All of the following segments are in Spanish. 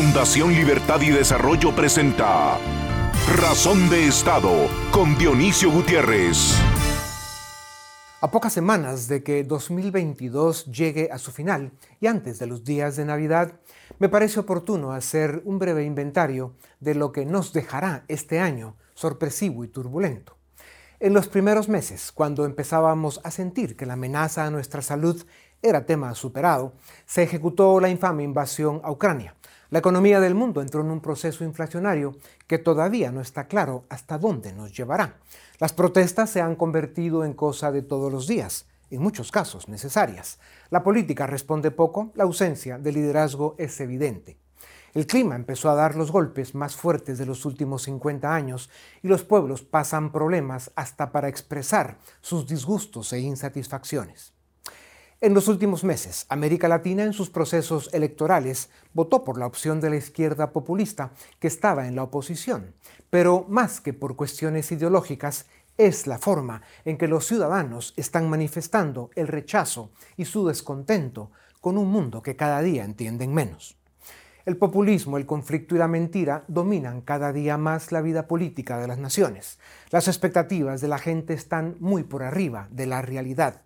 Fundación Libertad y Desarrollo presenta Razón de Estado con Dionisio Gutiérrez. A pocas semanas de que 2022 llegue a su final y antes de los días de Navidad, me parece oportuno hacer un breve inventario de lo que nos dejará este año sorpresivo y turbulento. En los primeros meses, cuando empezábamos a sentir que la amenaza a nuestra salud era tema superado, se ejecutó la infame invasión a Ucrania. La economía del mundo entró en un proceso inflacionario que todavía no está claro hasta dónde nos llevará. Las protestas se han convertido en cosa de todos los días, en muchos casos necesarias. La política responde poco, la ausencia de liderazgo es evidente. El clima empezó a dar los golpes más fuertes de los últimos 50 años y los pueblos pasan problemas hasta para expresar sus disgustos e insatisfacciones. En los últimos meses, América Latina en sus procesos electorales votó por la opción de la izquierda populista que estaba en la oposición, pero más que por cuestiones ideológicas, es la forma en que los ciudadanos están manifestando el rechazo y su descontento con un mundo que cada día entienden menos. El populismo, el conflicto y la mentira dominan cada día más la vida política de las naciones. Las expectativas de la gente están muy por arriba de la realidad.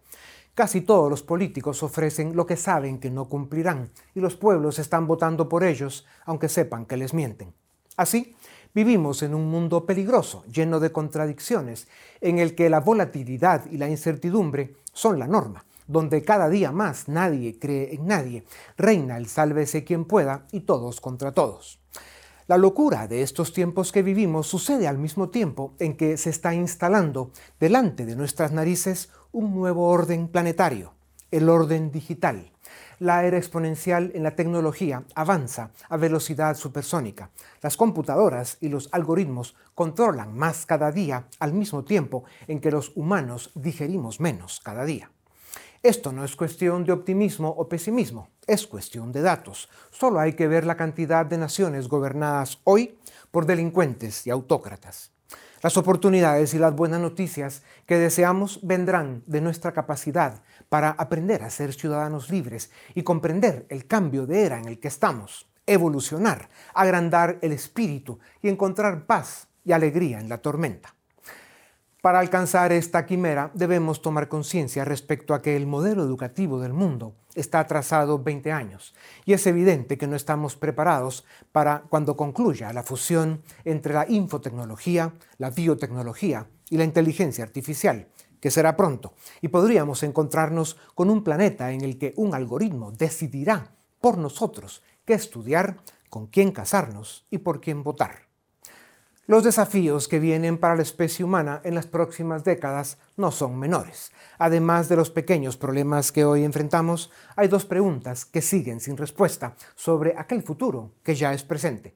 Casi todos los políticos ofrecen lo que saben que no cumplirán y los pueblos están votando por ellos aunque sepan que les mienten. Así, vivimos en un mundo peligroso, lleno de contradicciones, en el que la volatilidad y la incertidumbre son la norma, donde cada día más nadie cree en nadie, reina el sálvese quien pueda y todos contra todos. La locura de estos tiempos que vivimos sucede al mismo tiempo en que se está instalando delante de nuestras narices un nuevo orden planetario, el orden digital. La era exponencial en la tecnología avanza a velocidad supersónica. Las computadoras y los algoritmos controlan más cada día al mismo tiempo en que los humanos digerimos menos cada día. Esto no es cuestión de optimismo o pesimismo, es cuestión de datos. Solo hay que ver la cantidad de naciones gobernadas hoy por delincuentes y autócratas. Las oportunidades y las buenas noticias que deseamos vendrán de nuestra capacidad para aprender a ser ciudadanos libres y comprender el cambio de era en el que estamos, evolucionar, agrandar el espíritu y encontrar paz y alegría en la tormenta. Para alcanzar esta quimera debemos tomar conciencia respecto a que el modelo educativo del mundo está atrasado 20 años y es evidente que no estamos preparados para cuando concluya la fusión entre la infotecnología, la biotecnología y la inteligencia artificial, que será pronto, y podríamos encontrarnos con un planeta en el que un algoritmo decidirá por nosotros qué estudiar, con quién casarnos y por quién votar. Los desafíos que vienen para la especie humana en las próximas décadas no son menores. Además de los pequeños problemas que hoy enfrentamos, hay dos preguntas que siguen sin respuesta sobre aquel futuro que ya es presente.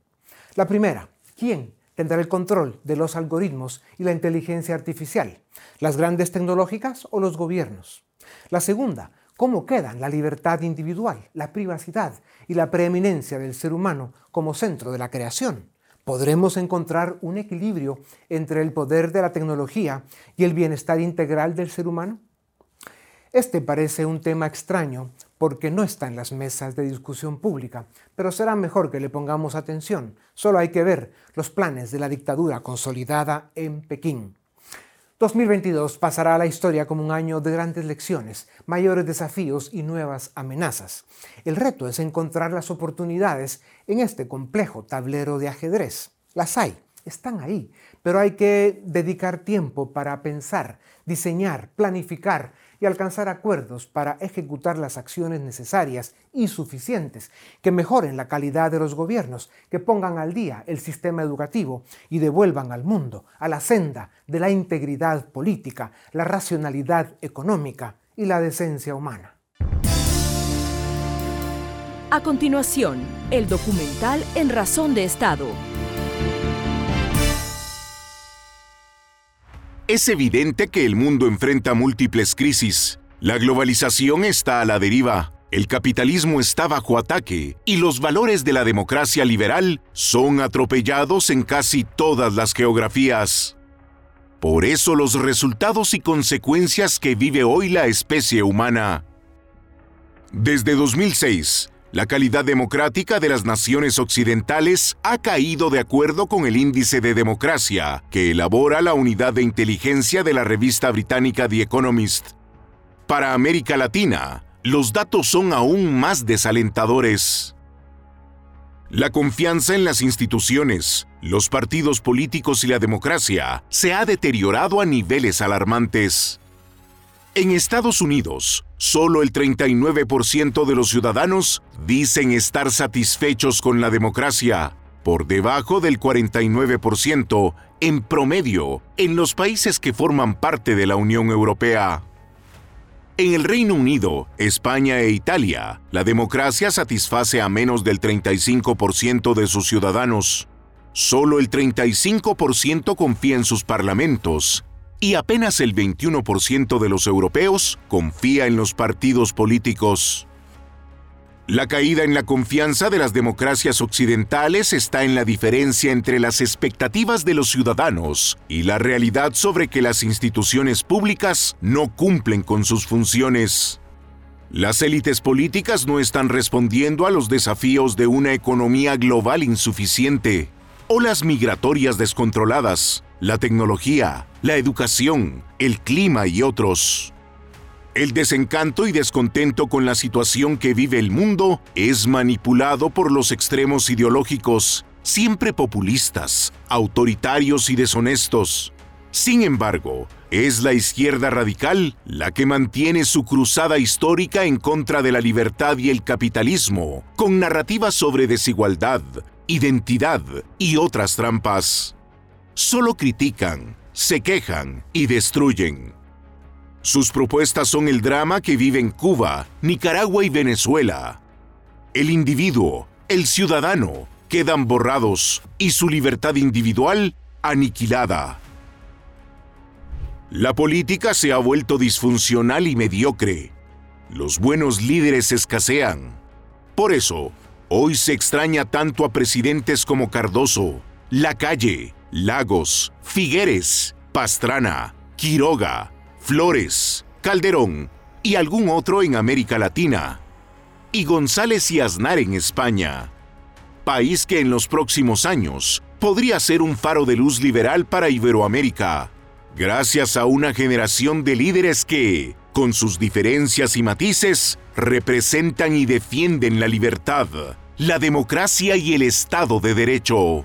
La primera, ¿quién tendrá el control de los algoritmos y la inteligencia artificial? ¿Las grandes tecnológicas o los gobiernos? La segunda, ¿cómo quedan la libertad individual, la privacidad y la preeminencia del ser humano como centro de la creación? Podremos encontrar un equilibrio entre el poder de la tecnología y el bienestar integral del ser humano? Este parece un tema extraño porque no está en las mesas de discusión pública, pero será mejor que le pongamos atención. Solo hay que ver los planes de la dictadura consolidada en Pekín. 2022 pasará a la historia como un año de grandes lecciones, mayores desafíos y nuevas amenazas. El reto es encontrar las oportunidades en este complejo tablero de ajedrez. Las hay, están ahí, pero hay que dedicar tiempo para pensar, diseñar, planificar y alcanzar acuerdos para ejecutar las acciones necesarias y suficientes que mejoren la calidad de los gobiernos, que pongan al día el sistema educativo y devuelvan al mundo a la senda de la integridad política, la racionalidad económica y la decencia humana. A continuación, el documental En Razón de Estado Es evidente que el mundo enfrenta múltiples crisis. La globalización está a la deriva, el capitalismo está bajo ataque y los valores de la democracia liberal son atropellados en casi todas las geografías. Por eso los resultados y consecuencias que vive hoy la especie humana. Desde 2006, la calidad democrática de las naciones occidentales ha caído de acuerdo con el índice de democracia que elabora la unidad de inteligencia de la revista británica The Economist. Para América Latina, los datos son aún más desalentadores. La confianza en las instituciones, los partidos políticos y la democracia se ha deteriorado a niveles alarmantes. En Estados Unidos, solo el 39% de los ciudadanos dicen estar satisfechos con la democracia, por debajo del 49% en promedio en los países que forman parte de la Unión Europea. En el Reino Unido, España e Italia, la democracia satisface a menos del 35% de sus ciudadanos. Solo el 35% confía en sus parlamentos y apenas el 21% de los europeos confía en los partidos políticos. La caída en la confianza de las democracias occidentales está en la diferencia entre las expectativas de los ciudadanos y la realidad sobre que las instituciones públicas no cumplen con sus funciones. Las élites políticas no están respondiendo a los desafíos de una economía global insuficiente, olas migratorias descontroladas, la tecnología, la educación, el clima y otros. El desencanto y descontento con la situación que vive el mundo es manipulado por los extremos ideológicos, siempre populistas, autoritarios y deshonestos. Sin embargo, es la izquierda radical la que mantiene su cruzada histórica en contra de la libertad y el capitalismo, con narrativas sobre desigualdad, identidad y otras trampas. Solo critican, se quejan y destruyen. Sus propuestas son el drama que vive en Cuba, Nicaragua y Venezuela. El individuo, el ciudadano, quedan borrados y su libertad individual aniquilada. La política se ha vuelto disfuncional y mediocre. Los buenos líderes escasean. Por eso, hoy se extraña tanto a presidentes como Cardoso, Lacalle, Lagos, Figueres, Pastrana, Quiroga, Flores, Calderón y algún otro en América Latina, y González y Aznar en España, país que en los próximos años podría ser un faro de luz liberal para Iberoamérica, gracias a una generación de líderes que, con sus diferencias y matices, representan y defienden la libertad, la democracia y el Estado de Derecho.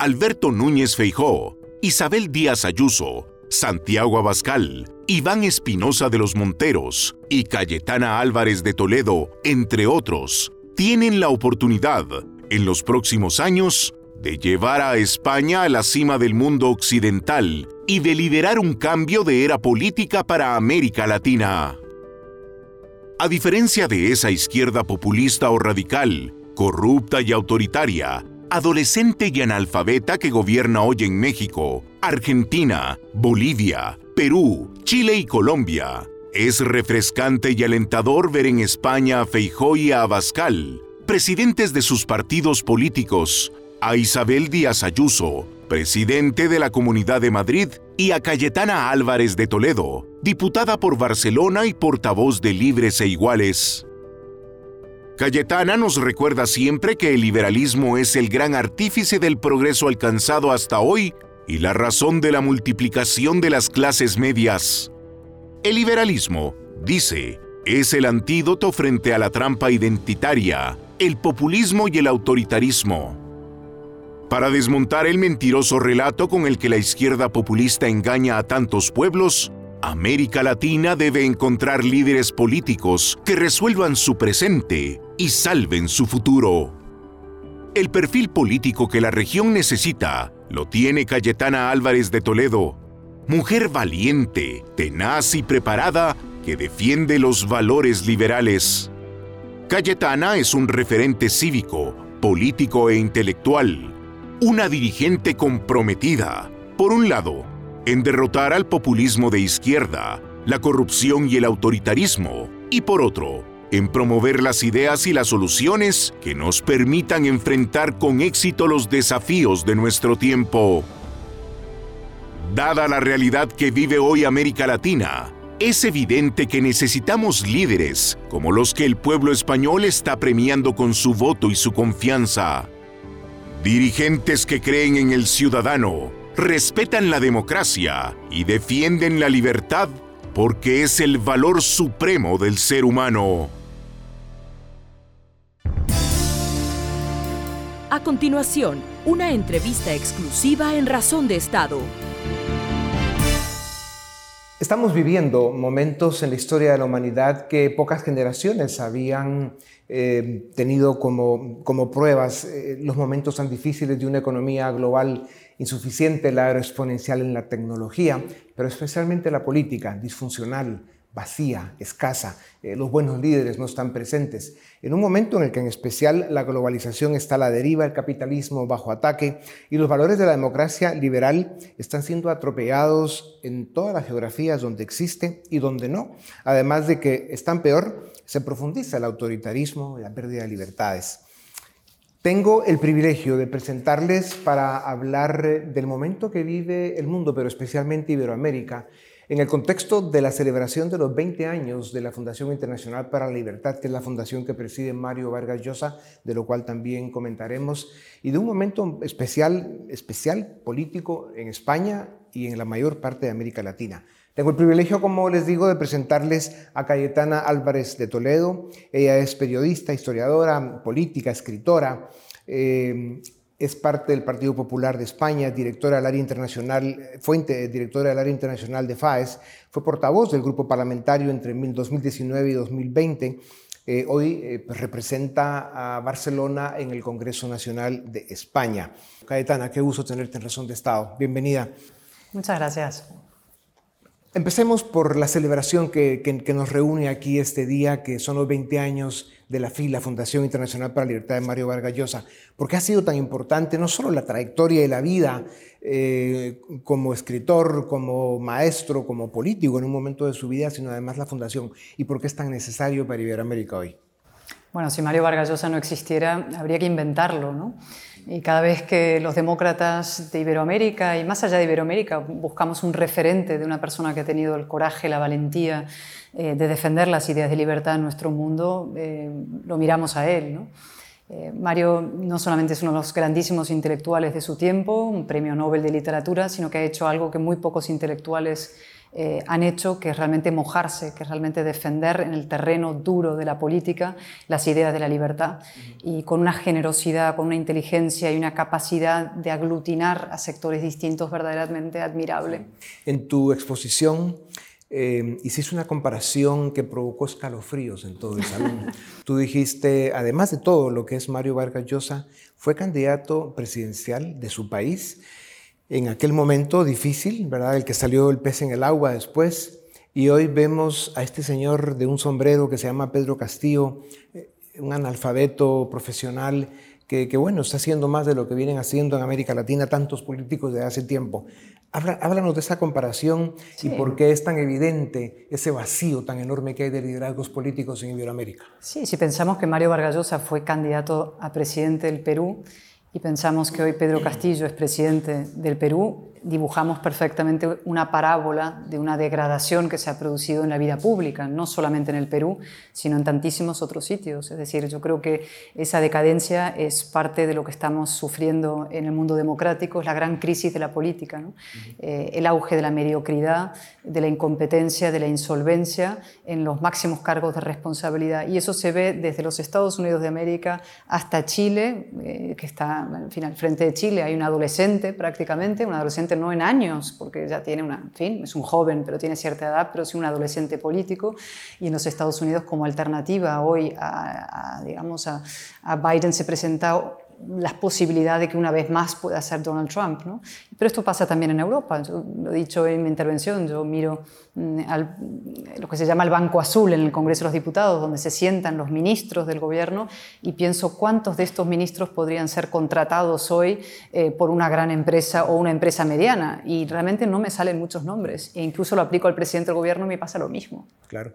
Alberto Núñez Feijó, Isabel Díaz Ayuso, Santiago Abascal, Iván Espinosa de los Monteros y Cayetana Álvarez de Toledo, entre otros, tienen la oportunidad, en los próximos años, de llevar a España a la cima del mundo occidental y de liderar un cambio de era política para América Latina. A diferencia de esa izquierda populista o radical, corrupta y autoritaria, adolescente y analfabeta que gobierna hoy en México, Argentina, Bolivia, Perú, Chile y Colombia. Es refrescante y alentador ver en España a Feijó y a Abascal, presidentes de sus partidos políticos, a Isabel Díaz Ayuso, presidente de la Comunidad de Madrid, y a Cayetana Álvarez de Toledo, diputada por Barcelona y portavoz de Libres e Iguales. Cayetana nos recuerda siempre que el liberalismo es el gran artífice del progreso alcanzado hasta hoy y la razón de la multiplicación de las clases medias. El liberalismo, dice, es el antídoto frente a la trampa identitaria, el populismo y el autoritarismo. Para desmontar el mentiroso relato con el que la izquierda populista engaña a tantos pueblos, América Latina debe encontrar líderes políticos que resuelvan su presente y salven su futuro. El perfil político que la región necesita lo tiene Cayetana Álvarez de Toledo, mujer valiente, tenaz y preparada que defiende los valores liberales. Cayetana es un referente cívico, político e intelectual, una dirigente comprometida, por un lado, en derrotar al populismo de izquierda, la corrupción y el autoritarismo, y por otro, en promover las ideas y las soluciones que nos permitan enfrentar con éxito los desafíos de nuestro tiempo. Dada la realidad que vive hoy América Latina, es evidente que necesitamos líderes como los que el pueblo español está premiando con su voto y su confianza. Dirigentes que creen en el ciudadano, respetan la democracia y defienden la libertad porque es el valor supremo del ser humano. A continuación, una entrevista exclusiva en Razón de Estado. Estamos viviendo momentos en la historia de la humanidad que pocas generaciones habían eh, tenido como, como pruebas, eh, los momentos tan difíciles de una economía global insuficiente, la exponencial en la tecnología, pero especialmente la política disfuncional, vacía, escasa, eh, los buenos líderes no están presentes. En un momento en el que en especial la globalización está a la deriva, el capitalismo bajo ataque y los valores de la democracia liberal están siendo atropellados en todas las geografías donde existe y donde no. Además de que están peor, se profundiza el autoritarismo y la pérdida de libertades. Tengo el privilegio de presentarles para hablar del momento que vive el mundo, pero especialmente Iberoamérica, en el contexto de la celebración de los 20 años de la Fundación Internacional para la Libertad, que es la fundación que preside Mario Vargas Llosa, de lo cual también comentaremos, y de un momento especial, especial político en España y en la mayor parte de América Latina. Tengo el privilegio, como les digo, de presentarles a Cayetana Álvarez de Toledo. Ella es periodista, historiadora, política, escritora. Eh, es parte del Partido Popular de España, directora del área internacional, fue directora del área internacional de FAES, fue portavoz del grupo parlamentario entre 2019 y 2020. Eh, hoy eh, pues, representa a Barcelona en el Congreso Nacional de España. Caetana, qué gusto tenerte en Razón de Estado. Bienvenida. Muchas gracias. Empecemos por la celebración que, nos reúne aquí este día, que son los 20 años de la FILA, Fundación Internacional para la Libertad de Mario Vargas Llosa. ¿Por qué ha sido tan importante no solo la trayectoria y la vida eh, como escritor, como maestro, como político en un momento de su vida, sino además la fundación? ¿Y por qué es tan necesario para Iberoamérica hoy? Bueno, si Mario Vargas Llosa no existiera, habría que inventarlo, ¿no? Y cada vez que los demócratas de Iberoamérica y más allá de Iberoamérica buscamos un referente de una persona que ha tenido el coraje, la valentía eh, de defender las ideas de libertad en nuestro mundo, eh, lo miramos a él. Eh, Mario no solamente es uno de los grandísimos intelectuales de su tiempo, un premio Nobel de literatura, sino que ha hecho algo que muy pocos intelectuales eh, han hecho, que es realmente mojarse, que es realmente defender en el terreno duro de la política las ideas de la libertad y con una generosidad, con una inteligencia y una capacidad de aglutinar a sectores distintos verdaderamente admirable. En tu exposición eh, hiciste una comparación que provocó escalofríos en todo el salón. Tú dijiste, además de todo lo que es Mario Vargas Llosa, fue candidato presidencial de su país en aquel momento difícil, ¿verdad? El que salió el pez en el agua después. Y hoy vemos a este señor de un sombrero que se llama Pedro Castillo, eh, un analfabeto profesional que, bueno, está haciendo más de lo que vienen haciendo en América Latina tantos políticos de hace tiempo. háblanos de esa comparación y por qué es tan evidente ese vacío tan enorme que hay de liderazgos políticos en Iberoamérica. Sí, si pensamos que Mario Vargas Llosa fue candidato a presidente del Perú, y pensamos que hoy Pedro Castillo es presidente del Perú, dibujamos perfectamente una parábola de una degradación que se ha producido en la vida pública, no solamente en el Perú, sino en tantísimos otros sitios. Es decir, yo creo que esa decadencia es parte de lo que estamos sufriendo en el mundo democrático, es la gran crisis de la política, eh, el auge de la mediocridad, de la incompetencia, de la insolvencia en los máximos cargos de responsabilidad. Y eso se ve desde los Estados Unidos de América hasta Chile, eh, que está al final frente de Chile, hay un adolescente prácticamente, un adolescente no en años, porque ya tiene una, en fin, es un joven, pero tiene cierta edad, pero sí un adolescente político, y en los Estados Unidos como alternativa hoy a, digamos, a, a Biden se presenta las posibilidades de que una vez más pueda ser Donald Trump. ¿no? Pero esto pasa también en Europa. Lo he dicho en mi intervención, yo miro mm, al, lo que se llama el Banco Azul en el Congreso de los Diputados, donde se sientan los ministros del gobierno y pienso cuántos de estos ministros podrían ser contratados hoy eh, por una gran empresa o una empresa mediana. Y realmente no me salen muchos nombres. E incluso lo aplico al presidente del gobierno y me pasa lo mismo. Claro.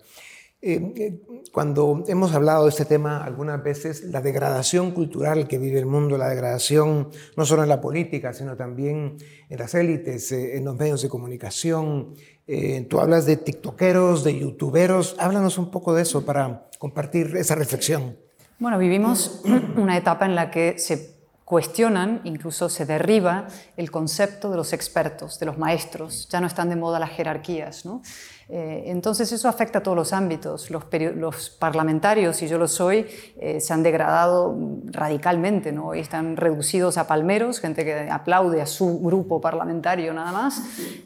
Eh, eh, cuando hemos hablado de este tema algunas veces, la degradación cultural que vive el mundo, la degradación no solo en la política, sino también en las élites, eh, en los medios de comunicación. tú hablas de tiktokeros, de youtuberos. Háblanos un poco de eso para compartir esa reflexión. Bueno, vivimos una etapa en la que se cuestionan, incluso se derriba el concepto de los expertos, de los maestros. Ya no están de moda las jerarquías. ¿no? Eh, entonces eso afecta a todos los ámbitos. Los, parlamentarios, y yo lo soy, eh, se han degradado radicalmente, ¿no? están reducidos a palmeros, gente que aplaude a su grupo parlamentario nada más,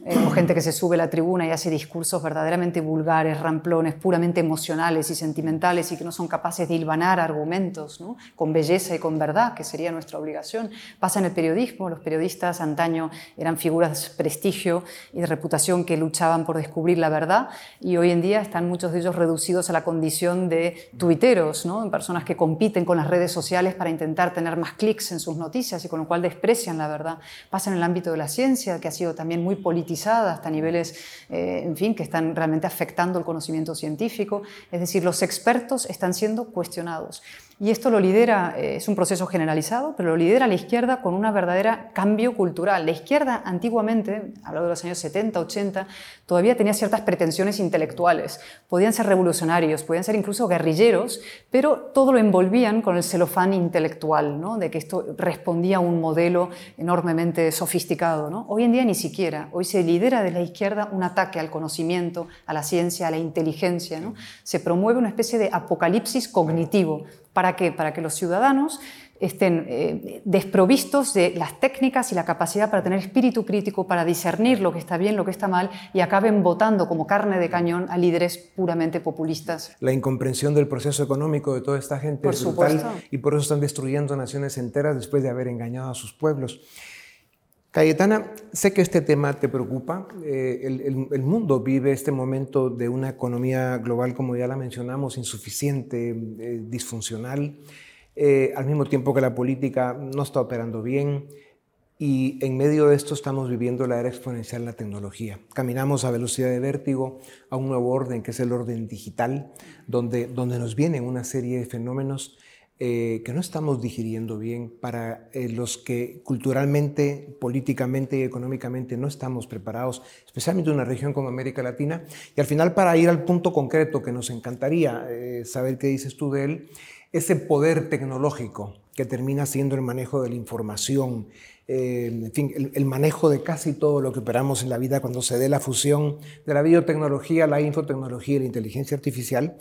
eh, o gente que se sube a la tribuna y hace discursos verdaderamente vulgares, ramplones, puramente emocionales y sentimentales y que no son capaces de hilvanar argumentos con belleza y con verdad, que sería nuestra obligación. Pasa en el periodismo, los periodistas antaño eran figuras de prestigio y de reputación que luchaban por descubrir la verdad y hoy en día están muchos de ellos reducidos a la condición de tuiteros, ¿no? personas que compiten con las redes sociales para intentar tener más clics en sus noticias y con lo cual desprecian la verdad. Pasa en el ámbito de la ciencia, que ha sido también muy politizada hasta niveles, eh, en fin, que están realmente afectando el conocimiento científico. Es decir, los expertos están siendo cuestionados. Y esto lo lidera, eh, es un proceso generalizado, pero lo lidera la izquierda con una verdadera cambio cultural. La izquierda antiguamente, hablando de los años 70, 80, todavía tenía ciertas pretensiones intelectuales. Podían ser revolucionarios, podían ser incluso guerrilleros, pero todo lo envolvían con el celofán intelectual, ¿no? de que esto respondía a un modelo enormemente sofisticado. ¿no? Hoy en día ni siquiera. Hoy se lidera desde la izquierda un ataque al conocimiento, a la ciencia, a la inteligencia. Se promueve una especie de apocalipsis cognitivo ¿Para qué? Para que los ciudadanos estén eh, desprovistos de las técnicas y la capacidad para tener espíritu crítico, para discernir lo que está bien, lo que está mal, y acaben votando como carne de cañón a líderes puramente populistas. La incomprensión del proceso económico de toda esta gente es brutal y por eso están destruyendo naciones enteras después de haber engañado a sus pueblos. Cayetana, sé que este tema te preocupa. Eh, el, mundo vive este momento de una economía global, como ya la mencionamos, insuficiente, eh, disfuncional, eh, al mismo tiempo que la política no está operando bien. Y en medio de esto estamos viviendo la era exponencial de la tecnología. Caminamos a velocidad de vértigo a un nuevo orden, que es el orden digital, donde, donde nos vienen una serie de fenómenos eh, que no estamos digiriendo bien, para eh, los que culturalmente, políticamente y económicamente no estamos preparados, especialmente en una región como América Latina. Y al final, para ir al punto concreto que nos encantaría eh, saber qué dices tú de él, ese poder tecnológico que termina siendo el manejo de la información, en fin, el, el, manejo de casi todo lo que operamos en la vida cuando se dé la fusión de la biotecnología, la infotecnología y la inteligencia artificial,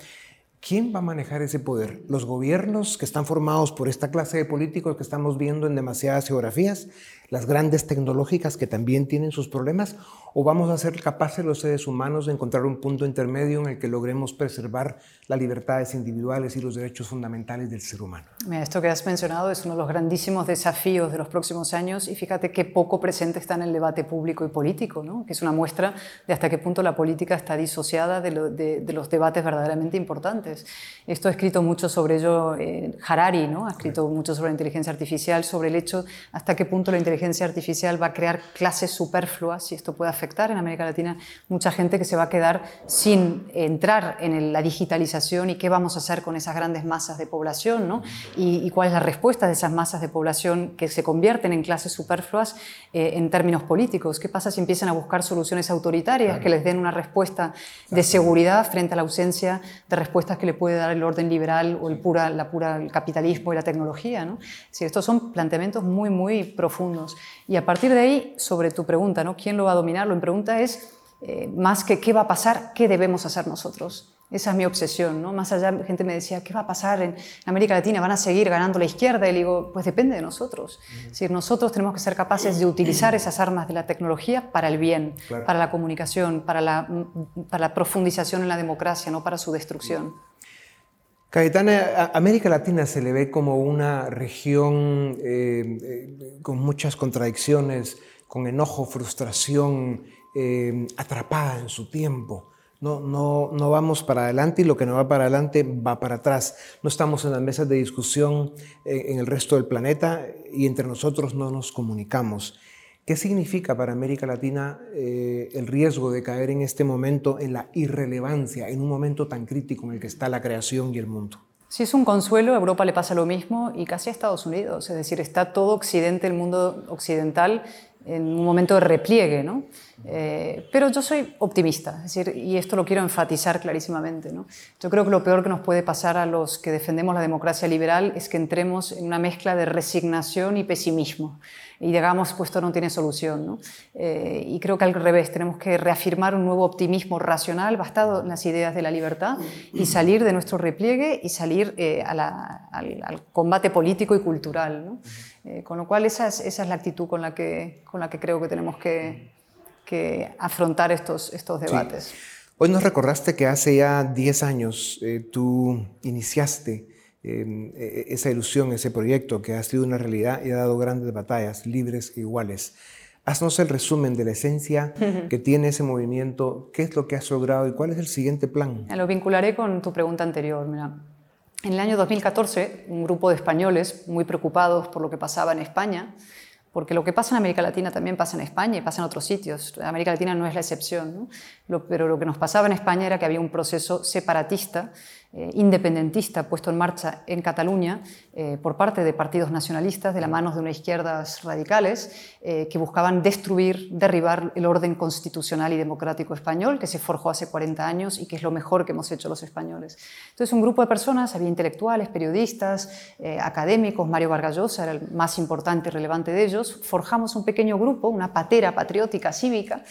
¿Quién va a manejar ese poder? ¿Los gobiernos que están formados por esta clase de políticos que estamos viendo en demasiadas geografías? ¿Las grandes tecnológicas que también tienen sus problemas? ¿O vamos a ser capaces los seres humanos de encontrar un punto intermedio en el que logremos preservar las libertades individuales y los derechos fundamentales del ser humano? esto que has mencionado es uno de los grandísimos desafíos de los próximos años y fíjate qué poco presente está en el debate público y político, ¿no? que es una muestra de hasta qué punto la política está disociada de, de, los debates verdaderamente importantes. Esto ha escrito mucho sobre ello eh, Harari, ¿no? ha escrito mucho sobre la inteligencia artificial, sobre el hecho hasta qué punto la inteligencia artificial va a crear clases superfluas y esto puede afectar en América Latina mucha gente que se va a quedar sin entrar en la digitalización y qué vamos a hacer con esas grandes masas de población ¿no? y, cuál es la respuesta de esas masas de población que se convierten en clases superfluas eh, en términos políticos. ¿Qué pasa si empiezan a buscar soluciones autoritarias que les den una respuesta de seguridad frente a la ausencia de respuestas que le puede dar el orden liberal o el pura, la pura capitalismo y la tecnología? ¿no? Sí, estos son planteamientos muy, muy profundos. Y a partir de ahí, sobre tu pregunta, ¿no? ¿quién lo va a dominar? Mi pregunta es eh, más que qué va a pasar, qué debemos hacer nosotros. Esa es mi obsesión, ¿no? Más allá, gente me decía, ¿qué va a pasar en América Latina? ¿Van a seguir ganando la izquierda? Y le digo, pues depende de nosotros. Es decir, nosotros tenemos que ser capaces de utilizar esas armas de la tecnología para el bien, para la comunicación, para la, para la profundización en la democracia, no para su destrucción. Cayetana, América Latina se le ve como una región eh, eh, con muchas contradicciones, con enojo, frustración, eh, atrapada en su tiempo. No, no, no vamos para adelante y lo que no va para adelante va para atrás. No estamos en las mesas de discusión en el resto del planeta y entre nosotros no nos comunicamos. ¿Qué significa para América Latina eh, el riesgo de caer en este momento en la irrelevancia, en un momento tan crítico en el que está la creación y el mundo? Si es un consuelo, a Europa le pasa lo mismo y casi a Estados Unidos. Es decir, está todo Occidente, el mundo occidental, en un momento de repliegue, ¿no? Eh, pero yo soy optimista, es decir, y esto lo quiero enfatizar clarísimamente. ¿no? Yo creo que lo peor que nos puede pasar a los que defendemos la democracia liberal es que entremos en una mezcla de resignación y pesimismo y digamos, pues esto no tiene solución. ¿no? Eh, y creo que al revés, tenemos que reafirmar un nuevo optimismo racional basado en las ideas de la libertad y salir de nuestro repliegue y salir eh, al, al, combate político y cultural. ¿no? Con lo cual esa es, esa es la actitud con la, que, con la que creo que tenemos que que afrontar estos, estos debates. Hoy nos recordaste que hace ya 10 años eh, tú iniciaste em, e, e, esa ilusión, ese proyecto que ha sido una realidad y ha dado grandes batallas, libres e iguales. Haznos el resumen de la esencia que tiene ese movimiento, qué es lo que has logrado y cuál es el siguiente plan. Lo vincularé con tu pregunta anterior. Mira. En el año 2014, un grupo de españoles muy preocupados por lo que pasaba en España, porque lo que pasa en América Latina también pasa en España y pasa en otros sitios. América Latina no es la excepción, pero lo que nos pasaba en España era que había un proceso separatista independentista puesto en marcha en Cataluña eh, por parte de partidos nacionalistas de la mano de unas izquierdas radicales eh, que buscaban destruir, derribar el orden constitucional y democrático español que se forjó hace 40 años y que es lo mejor que hemos hecho los españoles. Entonces un grupo de personas, había intelectuales, periodistas, académicos, Mario Vargas Llosa era el más importante y relevante de ellos, forjamos un pequeño grupo, una patera patriótica cívica,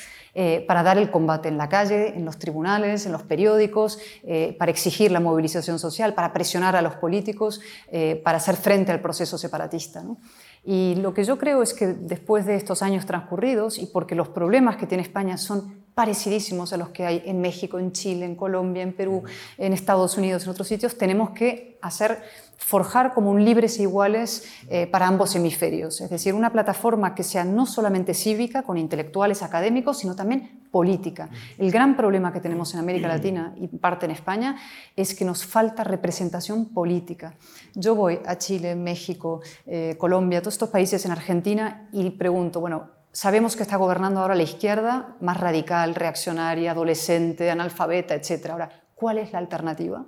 para dar el combate en la calle, en los tribunales, en los periódicos, para exigir la movilización social, para presionar a los políticos, eh, para hacer frente al proceso separatista. Y lo que yo creo es que después de estos años transcurridos, y porque los problemas que tiene España son parecidísimos a los que hay en México, en Chile, en Colombia, en Perú, en Estados Unidos, en otros sitios, tenemos que hacer forjar como un libres e iguales eh, para ambos hemisferios, es decir, una plataforma que sea no solamente cívica, con intelectuales académicos, sino también política. El gran problema que tenemos en América Latina y parte en España es que nos falta representación política. Yo voy a Chile, México, eh, Colombia, todos estos países en Argentina y pregunto, bueno, sabemos que está gobernando ahora la izquierda más radical, reaccionaria, adolescente, analfabeta, etc. Ahora, ¿cuál es la alternativa?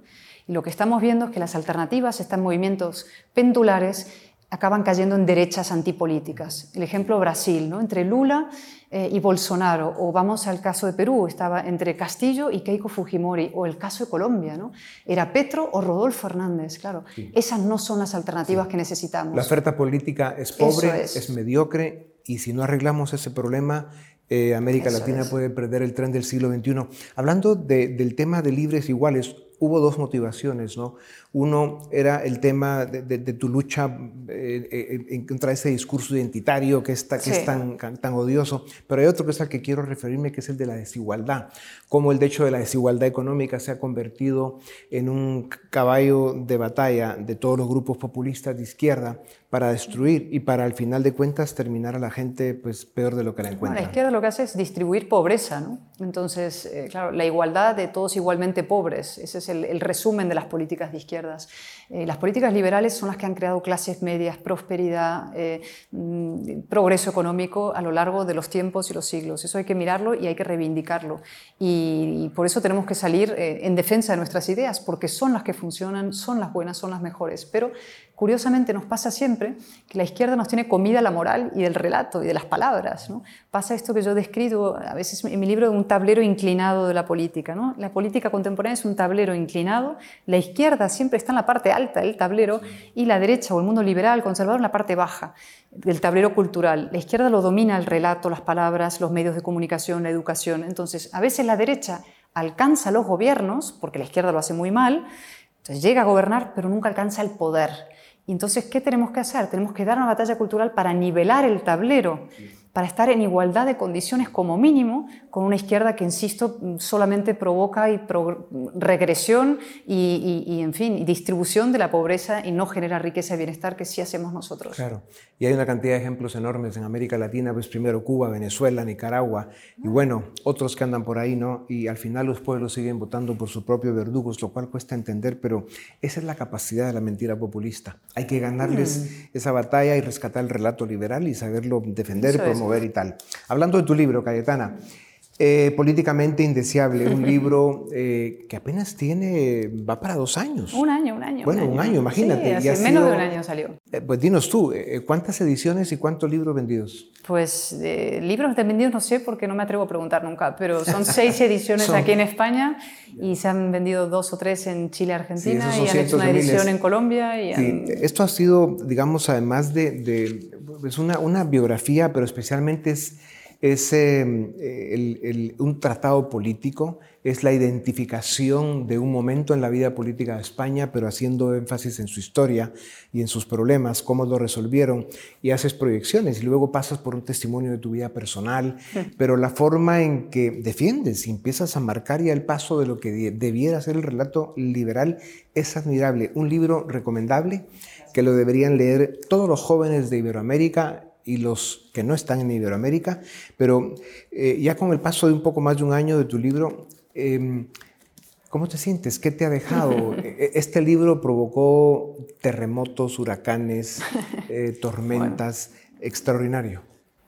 Y lo que estamos viendo es que las alternativas están movimientos pendulares acaban cayendo en derechas antipolíticas. El ejemplo Brasil, ¿no? entre Lula eh, y Bolsonaro, o vamos al caso de Perú, estaba entre Castillo y Keiko Fujimori, o el caso de Colombia, ¿no? era Petro o Rodolfo Hernández, claro. Esas no son las alternativas que necesitamos. La oferta política es pobre, es. mediocre, y si no arreglamos ese problema, eh, América Latina puede perder el tren del siglo XXI. Hablando del tema de libres iguales, hubo dos motivaciones, ¿no? Uno era el tema de, tu lucha eh, eh, contra de ese discurso identitario que, está, que es tan, tan odioso, pero hay otro que es al que quiero referirme, que es el de la desigualdad, cómo el hecho de la desigualdad económica se ha convertido en un caballo de batalla de todos los grupos populistas de izquierda para destruir y para al final de cuentas terminar a la gente pues peor de lo que la encuentra. la izquierda lo que hace es distribuir pobreza, ¿no? Entonces, eh, claro, la igualdad de todos igualmente pobres, ese es el, resumen de las políticas de izquierda eh, las políticas liberales son las que han creado clases medias, prosperidad, eh, mm, progreso económico a lo largo de los tiempos y los siglos. Eso hay que mirarlo y hay que reivindicarlo. Y, por eso tenemos que salir eh, en defensa de nuestras ideas, porque son las que funcionan, son las buenas, son las mejores. Pero curiosamente nos pasa siempre que la izquierda nos tiene comida la moral y del relato y de las palabras. Pasa esto que yo describo a veces en mi libro de un tablero inclinado de la política. ¿no? La política contemporánea es un tablero inclinado, la izquierda siempre está en la parte alta del tablero y la derecha o el mundo liberal, conservador en la parte baja del tablero cultural. La izquierda lo domina el relato, las palabras, los medios de comunicación, la educación. Entonces, a veces la derecha alcanza los gobiernos, porque la izquierda lo hace muy mal, entonces llega a gobernar, pero nunca alcanza el poder. Y entonces, ¿qué tenemos que hacer? Tenemos que dar una batalla cultural para nivelar el tablero para estar en igualdad de condiciones como mínimo con una izquierda que, insisto, solamente provoca y regresión y, en fin, distribución de la pobreza y no genera riqueza y bienestar que sí hacemos nosotros. Claro, y hay una cantidad de ejemplos enormes en América Latina, pues primero Cuba, Venezuela, Nicaragua, y bueno, otros que andan por ahí, ¿no? Y al final los pueblos siguen votando por sus propios verdugos, lo cual cuesta entender, pero esa es la capacidad de la mentira populista. Hay que ganarles mm. esa batalla y rescatar el relato liberal y saberlo defender, promover mover y tal. Hablando de tu libro, Cayetana, eh, políticamente indeseable, un libro eh, que apenas tiene, va para dos años. Un año, un año. Bueno, un año, imagínate. Sí, hace menos de un año salió. Eh, pues dinos tú, ¿cuántas ediciones y cuántos libros vendidos? Pues libros de vendidos no sé porque no me atrevo a preguntar nunca, pero son seis ediciones aquí en España y se han vendido dos o tres en Chile, Argentina y han hecho una edición en Colombia. Y Esto ha sido, digamos, además de, de es una, una biografía, pero especialmente es es em, un tratado político, es la identificación de un momento en la vida política de España, pero haciendo énfasis en su historia y en sus problemas, cómo lo resolvieron, y haces proyecciones, y luego pasas por un testimonio de tu vida personal, pero la forma en que defiendes y empiezas a marcar ya el paso de lo que debiera ser el relato liberal es admirable. Un libro recomendable que lo deberían leer todos los jóvenes de Iberoamérica y los que no están en Iberoamérica, pero eh, ya con el paso de un poco más de un año de tu libro, em, ¿cómo te sientes? ¿Qué te ha dejado? E, este libro provocó terremotos, huracanes, eh, tormentas, extraordinario.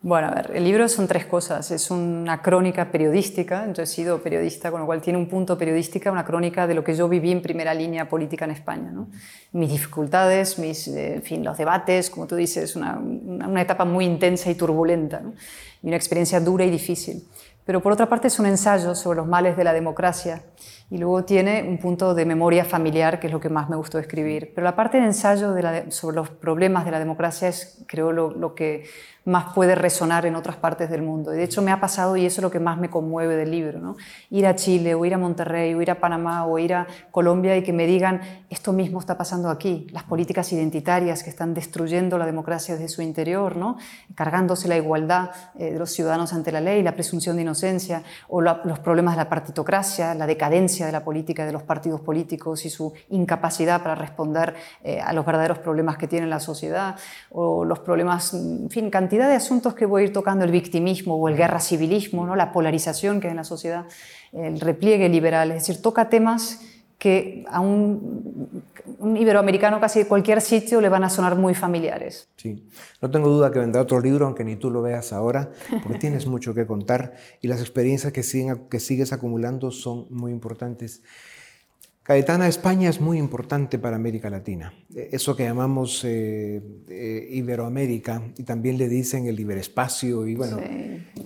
Bueno, a ver, el libro son tres cosas. Es una crónica periodística, yo he sido periodista, con lo cual tiene un punto periodística, una crónica de lo que yo viví en primera línea política en España. ¿no? Mis dificultades, mis, eh, en fin, los debates, como tú dices, una, una etapa muy intensa y turbulenta, ¿no? y una experiencia dura y difícil. Pero por otra parte es un ensayo sobre los males de la democracia y luego tiene un punto de memoria familiar, que es lo que más me gustó escribir. Pero la parte de ensayo sobre los problemas de la democracia es, creo, lo, que más puede resonar en otras partes del mundo. Y de hecho me ha pasado, y eso es lo que más me conmueve del libro, ¿no? ir a Chile o ir a Monterrey o ir a Panamá o ir a Colombia y que me digan, esto mismo está pasando aquí, las políticas identitarias que están destruyendo la democracia desde su interior, ¿no? cargándose la igualdad eh, de los ciudadanos ante la ley, la presunción de inocencia, o los problemas de la partitocracia, la decadencia de la política de los partidos políticos y su incapacidad para responder eh, a los verdaderos problemas que tiene la sociedad, o los problemas, en fin, cantidad de asuntos que voy a ir tocando, el victimismo o el guerra civilismo, ¿no? la polarización que hay en la sociedad, el repliegue liberal, es decir, toca temas que a un, iberoamericano casi de cualquier sitio le van a sonar muy familiares. Sí, no tengo duda que vendrá otro libro, aunque ni tú lo veas ahora, porque tienes mucho que contar y las experiencias que, siguen, que sigues acumulando son muy importantes. Caetana, España es muy importante para América Latina. E, eso que llamamos eh, eh, Iberoamérica, y también le dicen el iberespacio, y bueno,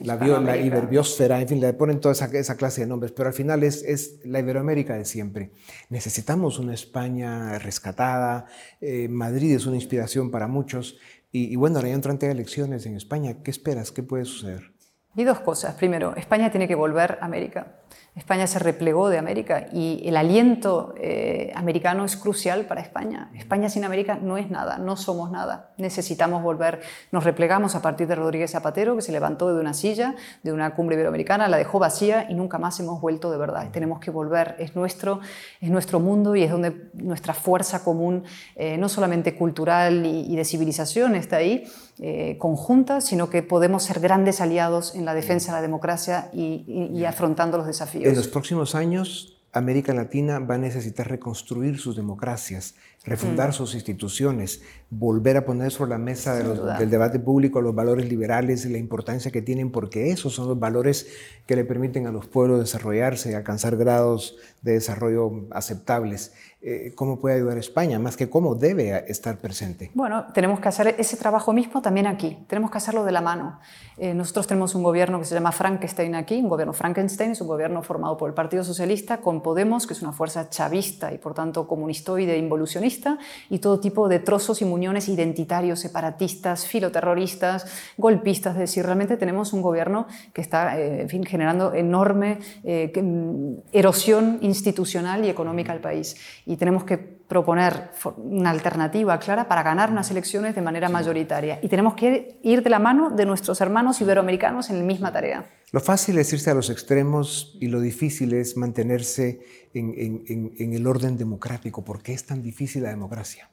la, la, iberbiosfera, en fin, le ponen toda esa, clase de nombres, pero al final es, es, la Iberoamérica de siempre. Necesitamos una España rescatada, eh, Madrid es una inspiración para muchos, y, y bueno, ahora ya entran elecciones en España. ¿Qué esperas? ¿Qué puede suceder? Y dos cosas. Primero, España tiene que volver a América. España se replegó de América y el aliento eh, americano es crucial para España. España sin América no es nada, no somos nada. Necesitamos volver. Nos replegamos a partir de Rodríguez Zapatero, que se levantó de una silla, de una cumbre iberoamericana, la dejó vacía y nunca más hemos vuelto de verdad. Tenemos que volver. Es nuestro, es nuestro mundo y es donde nuestra fuerza común, eh, no solamente cultural y, de civilización, está ahí, eh, conjunta, sino que podemos ser grandes aliados en la defensa de la democracia y afrontando los desafíos. En los próximos años, América Latina va a necesitar reconstruir sus democracias, refundar mm. sus instituciones, volver a poner sobre la mesa del debate público los valores liberales y la importancia que tienen, porque esos son los valores que le permiten a los pueblos desarrollarse y alcanzar grados de desarrollo aceptables. Eh, ¿Cómo puede ayudar España? Más que cómo debe estar presente. Bueno, tenemos que hacer ese trabajo mismo también aquí. Tenemos que hacerlo de la mano. Eh, nosotros tenemos un gobierno que se llama Frankenstein aquí, un gobierno Frankenstein, es un gobierno formado por el Partido Socialista con Podemos, que es una fuerza chavista y por tanto comunistoide, involucionista, y todo tipo de trozos y muñones identitarios, separatistas, filoterroristas, golpistas. Es decir, realmente tenemos un gobierno que está eh, en fin, generando enorme mm, erosión institucional y económica al país y tenemos que proponer una alternativa clara para ganar unas elecciones de manera mayoritaria. Y tenemos que ir de la mano de nuestros hermanos iberoamericanos en la misma tarea. Lo fácil es irse a los extremos y lo difícil es mantenerse en, en el orden democrático. ¿Por qué es tan difícil la democracia?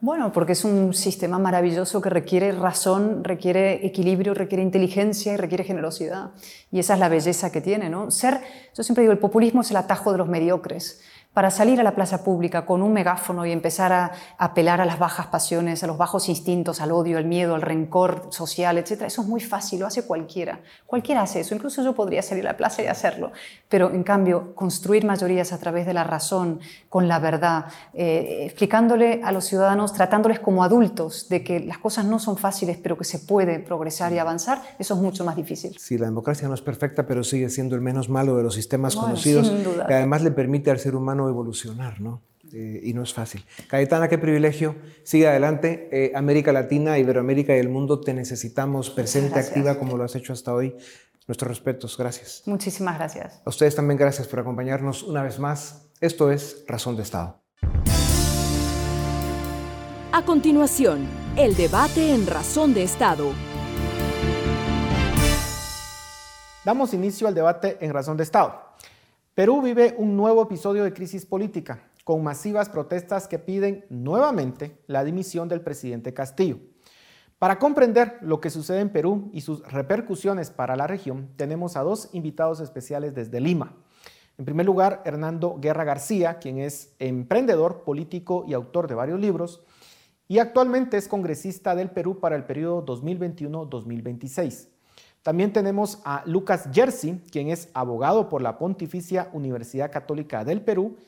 Bueno, porque es un sistema maravilloso que requiere razón, requiere equilibrio, requiere inteligencia y requiere generosidad. Y esa es la belleza que tiene, ¿no? Ser, yo siempre digo, el populismo es el atajo de los mediocres para salir a la plaza pública con un megáfono y empezar a apelar a las bajas pasiones, a los bajos instintos, al odio, al miedo, al rencor social, etc. Eso es muy fácil, lo hace cualquiera. Cualquiera hace eso, incluso yo podría salir a la plaza y hacerlo. Pero en cambio, construir mayorías a través de la razón, con la verdad, eh, explicándole a los ciudadanos, tratándoles como adultos de que las cosas no son fáciles, pero que se puede progresar y avanzar, eso es mucho más difícil. Sí, la democracia no es perfecta, pero sigue siendo el menos malo de los sistemas conocidos, que además le permite al ser humano evolucionar, ¿no? Eh, y no es fácil. Cayetana, qué privilegio. Sigue adelante. Eh, América Latina, Iberoamérica y el mundo te necesitamos presente, activa, como lo has hecho hasta hoy. Nuestros respetos. Gracias. Muchísimas gracias. A ustedes también gracias por acompañarnos una vez más. Esto es Razón de Estado. A continuación, el debate en Razón de Estado. Damos inicio al debate en Razón de Estado. Perú vive un nuevo episodio de crisis política, con masivas protestas que piden nuevamente la dimisión del presidente Castillo. Para comprender lo que sucede en Perú y sus repercusiones para la región, tenemos a dos invitados especiales desde Lima. En primer lugar, Hernando Guerra García, quien es emprendedor, político y autor de varios libros, y actualmente es congresista del Perú para el periodo 2021-2026. También tenemos a Lucas Jersey, quien es abogado por la Pontificia Universidad Católica del Perú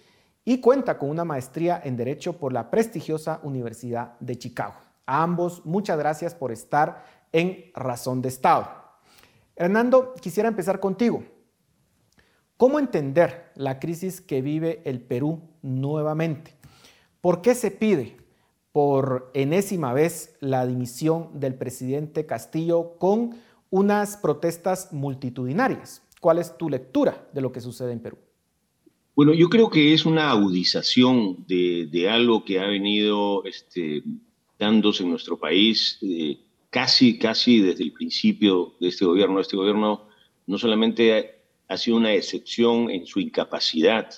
y cuenta con una maestría en Derecho por la prestigiosa Universidad de Chicago. A ambos, muchas gracias por estar en Razón de Estado. Hernando, quisiera empezar contigo. ¿Cómo entender la crisis que vive el Perú nuevamente? ¿Por qué se pide por enésima vez la dimisión del presidente Castillo con unas protestas multitudinarias. ¿Cuál es tu lectura de lo que sucede en Perú? Bueno, yo creo que es una agudización de, algo que ha venido este, dándose en nuestro país eh, casi, casi desde el principio de este gobierno. Este gobierno no solamente ha sido una excepción en su incapacidad,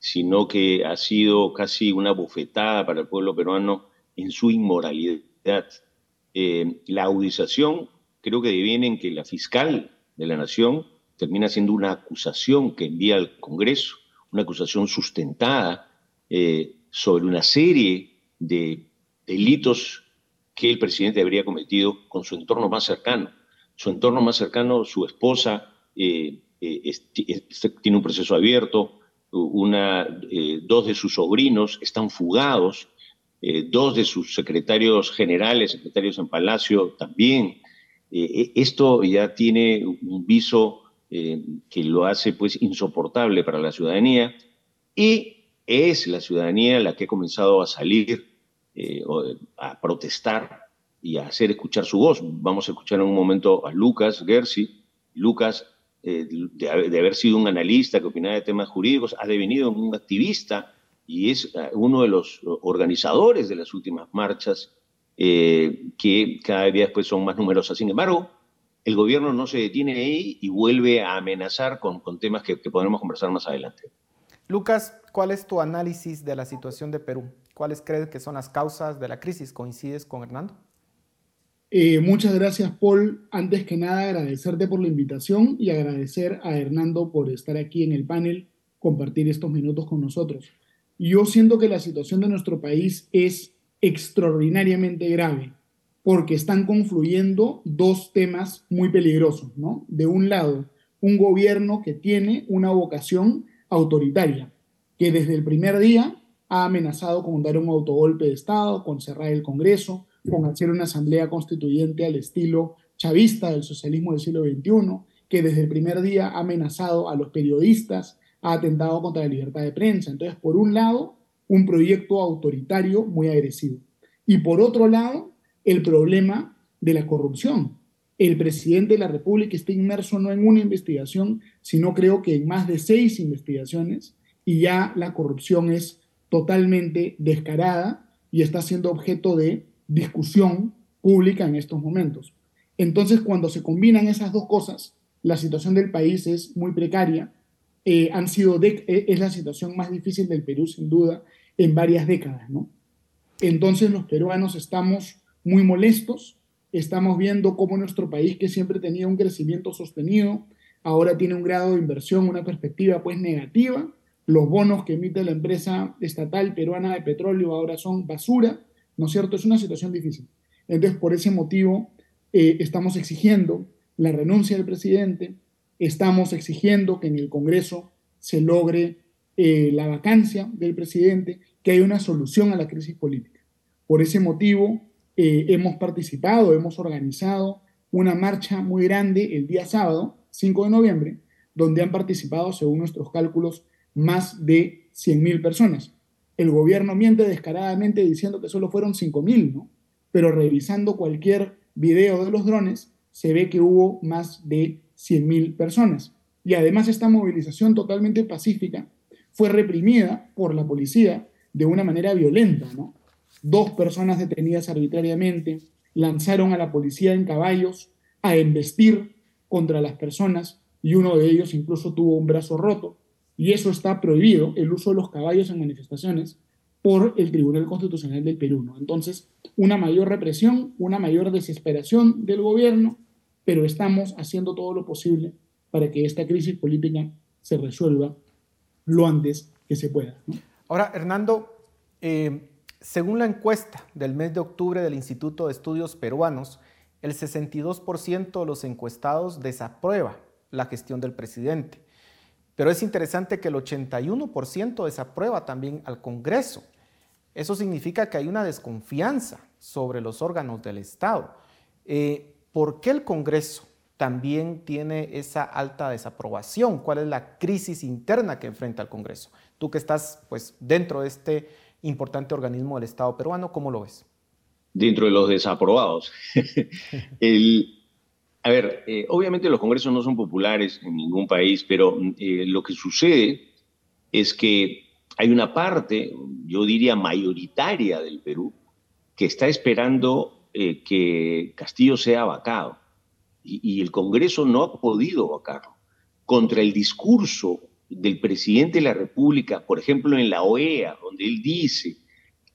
sino que ha sido casi una bofetada para el pueblo peruano en su inmoralidad. Eh, la agudización creo que deviene en que la fiscal de la Nación termina siendo una acusación que envía al Congreso, una acusación sustentada eh, sobre una serie de delitos que el presidente habría cometido con su entorno más cercano. Su entorno más cercano, su esposa, eh, eh, tiene un proceso abierto, dos de sus sobrinos están fugados, dos de sus secretarios generales, secretarios en Palacio, también eh, esto ya tiene un viso eh, que lo hace pues insoportable para la ciudadanía y es la ciudadanía la que ha comenzado a salir eh, a protestar y a hacer escuchar su voz. Vamos a escuchar en un momento a Lucas Gersi. Lucas, de, haber sido un analista que opinaba de temas jurídicos, ha devenido un activista y es uno de los organizadores de las últimas marchas eh, que cada día después son más numerosas. Sin embargo, el gobierno no se detiene ahí y vuelve a amenazar con, con temas que, podremos conversar más adelante. Lucas, ¿cuál es tu análisis de la situación de Perú? ¿Cuáles crees que son las causas de la crisis? ¿Coincides con Hernando? Eh, muchas gracias, Paul. Antes que nada, agradecerte por la invitación y agradecer a Hernando por estar aquí en el panel, compartir estos minutos con nosotros. Yo siento que la situación de nuestro país es extraordinariamente grave, porque están confluyendo dos temas muy peligrosos, ¿no? De un lado, un gobierno que tiene una vocación autoritaria, que desde el primer día ha amenazado con dar un autogolpe de Estado, con cerrar el Congreso, con hacer una asamblea constituyente al estilo chavista del socialismo del siglo XXI, que desde el primer día ha amenazado a los periodistas, ha atentado contra la libertad de prensa. Entonces, por un lado, un proyecto autoritario muy agresivo. Y por otro lado, el problema de la corrupción. El presidente de la República está inmerso no en una investigación, sino creo que en más de seis investigaciones y ya la corrupción es totalmente descarada y está siendo objeto de discusión pública en estos momentos. Entonces, cuando se combinan esas dos cosas, la situación del país es muy precaria. Eh, han sido eh, es la situación más difícil del Perú, sin duda, en varias décadas, ¿no? Entonces los peruanos estamos muy molestos, estamos viendo cómo nuestro país, que siempre tenía un crecimiento sostenido, ahora tiene un grado de inversión, una perspectiva pues negativa, los bonos que emite la empresa estatal peruana de petróleo ahora son basura, ¿no es cierto? Es una situación difícil. Entonces, por ese motivo, eh, estamos exigiendo la renuncia del presidente, estamos exigiendo que en el Congreso se logre eh, la vacancia del presidente, que haya una solución a la crisis política. Por ese motivo, eh, hemos participado, hemos organizado una marcha muy grande el día sábado, 5 de noviembre, donde han participado, según nuestros cálculos, más de 100.000 personas. El gobierno miente descaradamente diciendo que solo fueron 5.000, ¿no? Pero revisando cualquier video de los drones, se ve que hubo más de 100.000 personas. Y además esta movilización totalmente pacífica fue reprimida por la policía de una manera violenta. Dos personas detenidas arbitrariamente lanzaron a la policía en caballos a embestir contra las personas y uno de ellos incluso tuvo un brazo roto. Y eso está prohibido, el uso de los caballos en manifestaciones, por el Tribunal Constitucional del Perú. Entonces, una mayor represión, una mayor desesperación del gobierno, pero estamos haciendo todo lo posible para que esta crisis política se resuelva lo antes que se pueda. Ahora, Hernando, eh, según la encuesta del mes de octubre del Instituto de Estudios Peruanos, el 62% de los encuestados desaprueba la gestión del presidente. Pero es interesante que el 81% desaprueba también al Congreso. Eso significa que hay una desconfianza sobre los órganos del Estado. Eh, ¿Por qué el Congreso también tiene esa alta desaprobación? ¿Cuál es la crisis interna que enfrenta el Congreso? Tú que estás pues, dentro de este importante organismo del Estado peruano, ¿cómo lo ves? Dentro de los desaprobados. a ver, eh, obviamente los congresos no son populares en ningún país, pero eh, lo que sucede es que hay una parte, yo diría mayoritaria del Perú, que está esperando eh, que Castillo sea vacado. Y, el Congreso no ha podido vacarlo. Contra el discurso del presidente de la República, por ejemplo, en la OEA, donde él dice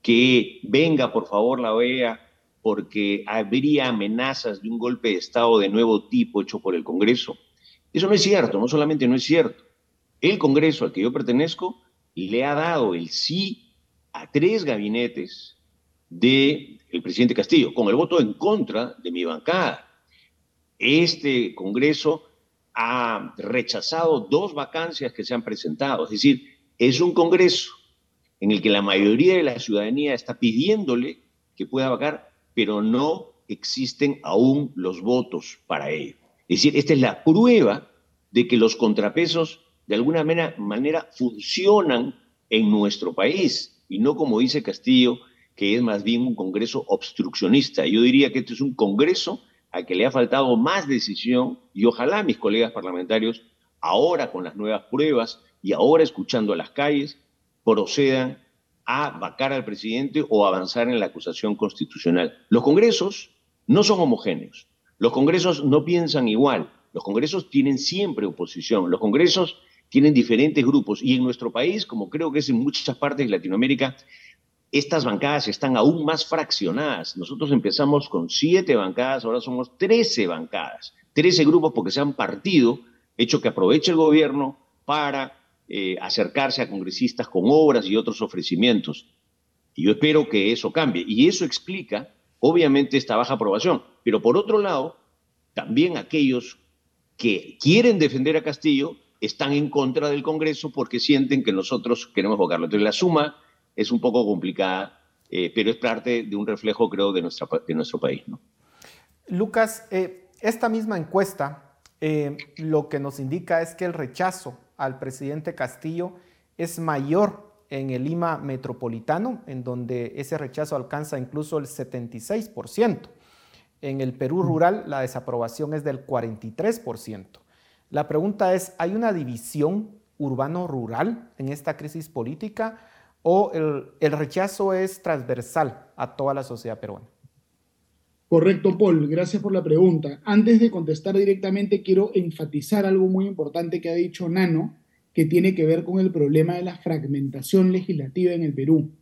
que venga por favor la OEA porque habría amenazas de un golpe de Estado de nuevo tipo hecho por el Congreso. Eso no es cierto, no solamente no es cierto. El Congreso al que yo pertenezco le ha dado el sí a tres gabinetes del presidente Castillo, con el voto en contra de mi bancada. Este Congreso ha rechazado dos vacancias que se han presentado, es decir, es un Congreso en el que la mayoría de la ciudadanía está pidiéndole que pueda vacar, pero no existen aún los votos para ello. Es decir, esta es la prueba de que los contrapesos de alguna manera funcionan en nuestro país y no como dice Castillo, que es más bien un Congreso obstruccionista. Yo diría que este es un Congreso al que le ha faltado más decisión y ojalá mis colegas parlamentarios, ahora con las nuevas pruebas y ahora escuchando a las calles, procedan a vacar al presidente o avanzar en la acusación constitucional. Los congresos no son homogéneos, los congresos no piensan igual, los congresos tienen siempre oposición, los congresos tienen diferentes grupos y en nuestro país, como creo que es en muchas partes de Latinoamérica, estas bancadas están aún más fraccionadas. Nosotros empezamos con siete bancadas, ahora somos trece bancadas, trece grupos porque se han partido, hecho que aproveche el gobierno para eh, acercarse a congresistas con obras y otros ofrecimientos. Y yo espero que eso cambie. Y eso explica, obviamente, esta baja aprobación. Pero por otro lado, también aquellos que quieren defender a Castillo están en contra del Congreso porque sienten que nosotros queremos votarlo. Entonces la suma es un poco complicada, eh, pero es parte de un reflejo, creo, de, nuestra, de nuestro país. ¿no? Lucas, eh, esta misma encuesta eh, lo que nos indica es que el rechazo al presidente Castillo es mayor en el Lima metropolitano, en donde ese rechazo alcanza incluso el 76%. En el Perú rural la desaprobación es del 43%. La pregunta es, ¿hay una división urbano-rural en esta crisis política o el, rechazo es transversal a toda la sociedad peruana? Correcto, Paul. Gracias por la pregunta. Antes de contestar directamente, quiero enfatizar algo muy importante que ha dicho Nano, que tiene que ver con el problema de la fragmentación legislativa en el Perú.